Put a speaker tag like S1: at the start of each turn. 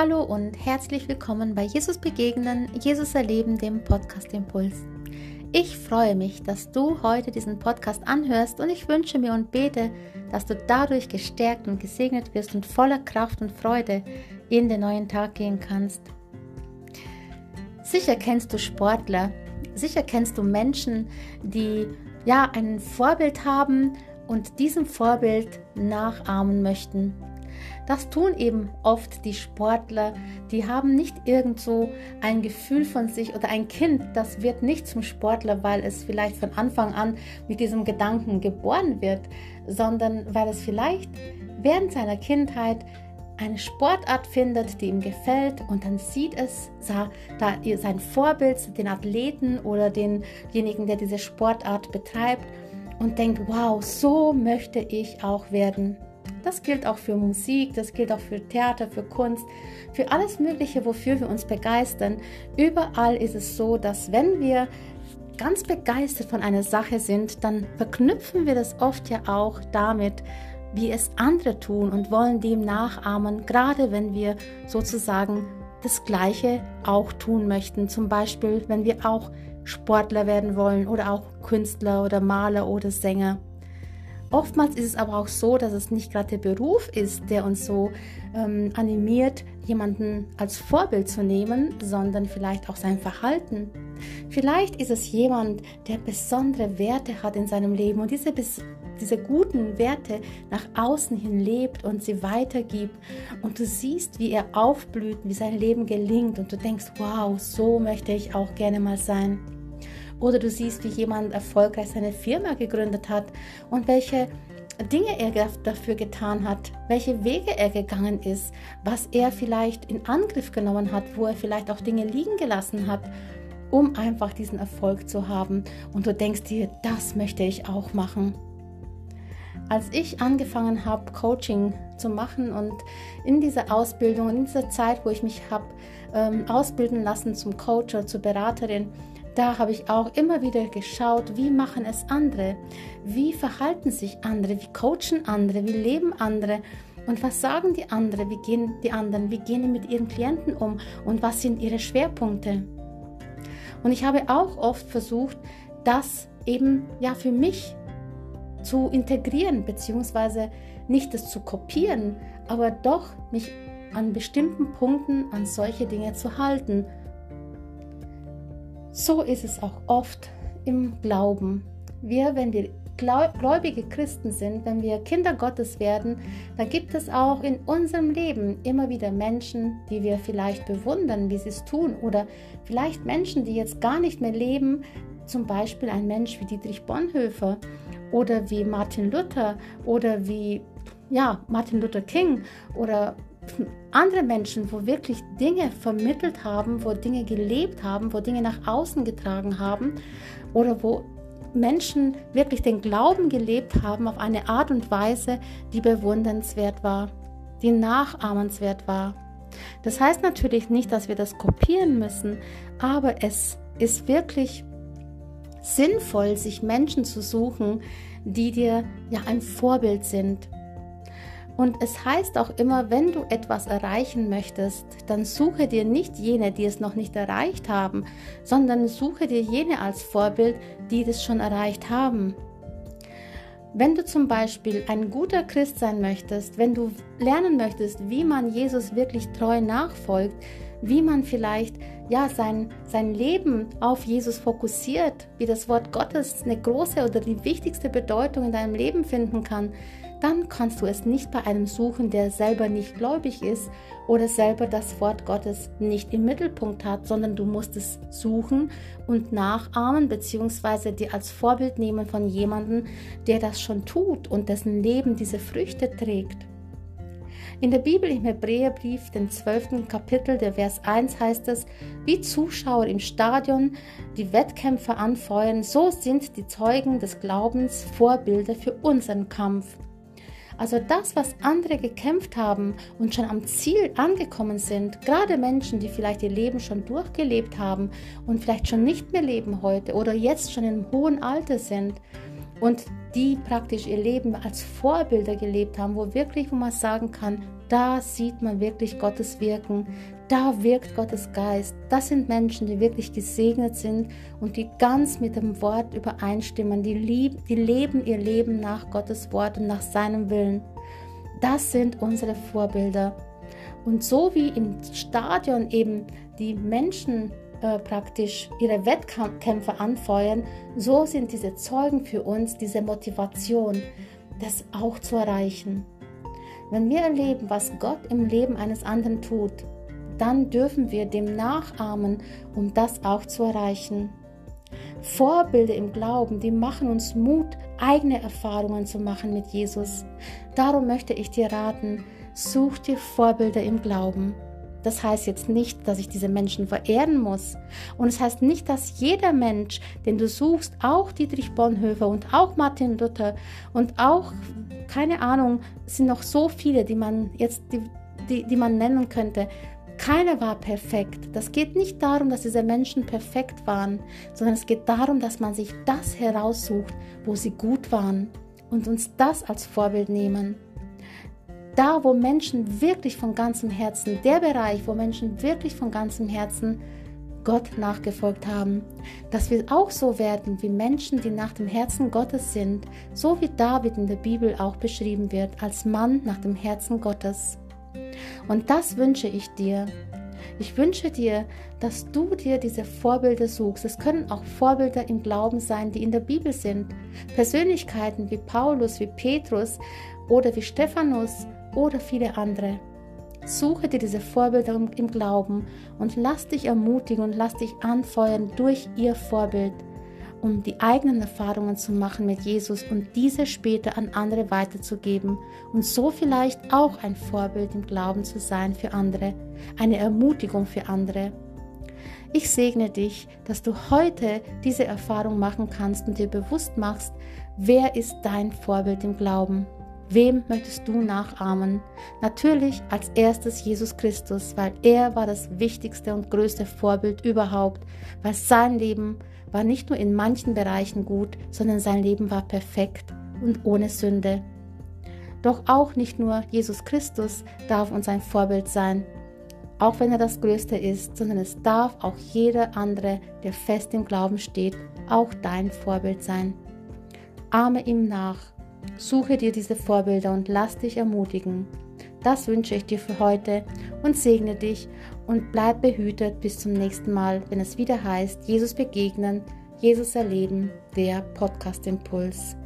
S1: Hallo und herzlich willkommen bei Jesus Begegnen, Jesus Erleben, dem Podcast Impuls. Ich freue mich, dass du heute diesen Podcast anhörst und ich wünsche mir und bete, dass du dadurch gestärkt und gesegnet wirst und voller Kraft und Freude in den neuen Tag gehen kannst. Sicher kennst du Sportler, sicher kennst du Menschen, die ja ein Vorbild haben und diesem Vorbild nachahmen möchten. Das tun eben oft die Sportler, die haben nicht irgendwo ein Gefühl von sich oder ein Kind, das wird nicht zum Sportler, weil es vielleicht von Anfang an mit diesem Gedanken geboren wird, sondern weil es vielleicht während seiner Kindheit eine Sportart findet, die ihm gefällt und dann sieht es da sein Vorbild, den Athleten oder denjenigen, der diese Sportart betreibt und denkt, wow, so möchte ich auch werden. Das gilt auch für Musik, das gilt auch für Theater, für Kunst, für alles Mögliche, wofür wir uns begeistern. Überall ist es so, dass wenn wir ganz begeistert von einer Sache sind, dann verknüpfen wir das oft ja auch damit, wie es andere tun und wollen dem nachahmen, gerade wenn wir sozusagen das Gleiche auch tun möchten. Zum Beispiel, wenn wir auch Sportler werden wollen oder auch Künstler oder Maler oder Sänger. Oftmals ist es aber auch so, dass es nicht gerade der Beruf ist, der uns so ähm, animiert, jemanden als Vorbild zu nehmen, sondern vielleicht auch sein Verhalten. Vielleicht ist es jemand, der besondere Werte hat in seinem Leben und diese, diese guten Werte nach außen hin lebt und sie weitergibt. Und du siehst, wie er aufblüht, wie sein Leben gelingt und du denkst, wow, so möchte ich auch gerne mal sein. Oder du siehst, wie jemand erfolgreich seine Firma gegründet hat und welche Dinge er dafür getan hat, welche Wege er gegangen ist, was er vielleicht in Angriff genommen hat, wo er vielleicht auch Dinge liegen gelassen hat, um einfach diesen Erfolg zu haben. Und du denkst dir, das möchte ich auch machen. Als ich angefangen habe, Coaching zu machen und in dieser Ausbildung, in dieser Zeit, wo ich mich habe ähm, ausbilden lassen zum Coach oder zur Beraterin, da habe ich auch immer wieder geschaut, wie machen es andere, wie verhalten sich andere, wie coachen andere, wie leben andere? Und was sagen die anderen, wie gehen die anderen, wie gehen die mit ihren Klienten um? Und was sind ihre Schwerpunkte. Und ich habe auch oft versucht, das eben ja für mich zu integrieren, beziehungsweise nicht das zu kopieren, aber doch mich an bestimmten Punkten an solche Dinge zu halten so ist es auch oft im Glauben. Wir, wenn wir gläubige Christen sind, wenn wir Kinder Gottes werden, dann gibt es auch in unserem Leben immer wieder Menschen, die wir vielleicht bewundern, wie sie es tun, oder vielleicht Menschen, die jetzt gar nicht mehr leben, zum Beispiel ein Mensch wie Dietrich Bonhoeffer oder wie Martin Luther oder wie ja, Martin Luther King oder andere Menschen, wo wirklich Dinge vermittelt haben, wo Dinge gelebt haben, wo Dinge nach außen getragen haben oder wo Menschen wirklich den Glauben gelebt haben auf eine Art und Weise, die bewundernswert war, die nachahmenswert war. Das heißt natürlich nicht, dass wir das kopieren müssen, aber es ist wirklich sinnvoll, sich Menschen zu suchen, die dir ja ein Vorbild sind, und es heißt auch immer, wenn du etwas erreichen möchtest, dann suche dir nicht jene, die es noch nicht erreicht haben, sondern suche dir jene als Vorbild, die das schon erreicht haben. Wenn du zum Beispiel ein guter Christ sein möchtest, wenn du lernen möchtest, wie man Jesus wirklich treu nachfolgt, wie man vielleicht ja sein, sein Leben auf Jesus fokussiert, wie das Wort Gottes eine große oder die wichtigste Bedeutung in deinem Leben finden kann, dann kannst du es nicht bei einem suchen, der selber nicht gläubig ist oder selber das Wort Gottes nicht im Mittelpunkt hat, sondern du musst es suchen und nachahmen bzw. dir als Vorbild nehmen von jemandem, der das schon tut und dessen Leben diese Früchte trägt. In der Bibel im Hebräerbrief, dem 12. Kapitel, der Vers 1 heißt es, wie Zuschauer im Stadion die Wettkämpfe anfeuern, so sind die Zeugen des Glaubens Vorbilder für unseren Kampf. Also das, was andere gekämpft haben und schon am Ziel angekommen sind, gerade Menschen, die vielleicht ihr Leben schon durchgelebt haben und vielleicht schon nicht mehr leben heute oder jetzt schon im hohen Alter sind, und die praktisch ihr Leben als Vorbilder gelebt haben, wo wirklich, wo man sagen kann, da sieht man wirklich Gottes Wirken, da wirkt Gottes Geist. Das sind Menschen, die wirklich gesegnet sind und die ganz mit dem Wort übereinstimmen, die, lieb, die leben ihr Leben nach Gottes Wort und nach seinem Willen. Das sind unsere Vorbilder. Und so wie im Stadion eben die Menschen äh, praktisch ihre Wettkämpfe anfeuern, so sind diese Zeugen für uns diese Motivation, das auch zu erreichen. Wenn wir erleben, was Gott im Leben eines anderen tut, dann dürfen wir dem nachahmen, um das auch zu erreichen. Vorbilder im Glauben, die machen uns Mut, eigene Erfahrungen zu machen mit Jesus. Darum möchte ich dir raten, such dir Vorbilder im Glauben. Das heißt jetzt nicht, dass ich diese Menschen verehren muss. Und es das heißt nicht, dass jeder Mensch, den du suchst, auch Dietrich Bonhoeffer und auch Martin Luther und auch, keine Ahnung, sind noch so viele, die man jetzt, die, die, die man nennen könnte. Keiner war perfekt. Das geht nicht darum, dass diese Menschen perfekt waren, sondern es geht darum, dass man sich das heraussucht, wo sie gut waren und uns das als Vorbild nehmen da, wo Menschen wirklich von ganzem Herzen, der Bereich, wo Menschen wirklich von ganzem Herzen Gott nachgefolgt haben, dass wir auch so werden wie Menschen, die nach dem Herzen Gottes sind, so wie David in der Bibel auch beschrieben wird, als Mann nach dem Herzen Gottes. Und das wünsche ich dir. Ich wünsche dir, dass du dir diese Vorbilder suchst. Es können auch Vorbilder im Glauben sein, die in der Bibel sind. Persönlichkeiten wie Paulus, wie Petrus oder wie Stephanus oder viele andere. Suche dir diese Vorbilder im Glauben und lass dich ermutigen und lass dich anfeuern durch ihr Vorbild, um die eigenen Erfahrungen zu machen mit Jesus und diese später an andere weiterzugeben und so vielleicht auch ein Vorbild im Glauben zu sein für andere, eine Ermutigung für andere. Ich segne dich, dass du heute diese Erfahrung machen kannst und dir bewusst machst, wer ist dein Vorbild im Glauben. Wem möchtest du nachahmen? Natürlich als erstes Jesus Christus, weil er war das wichtigste und größte Vorbild überhaupt, weil sein Leben war nicht nur in manchen Bereichen gut, sondern sein Leben war perfekt und ohne Sünde. Doch auch nicht nur Jesus Christus darf uns ein Vorbild sein, auch wenn er das Größte ist, sondern es darf auch jeder andere, der fest im Glauben steht, auch dein Vorbild sein. Ahme ihm nach Suche dir diese Vorbilder und lass dich ermutigen. Das wünsche ich dir für heute und segne dich und bleib behütet bis zum nächsten Mal, wenn es wieder heißt, Jesus begegnen, Jesus erleben, der Podcast Impuls.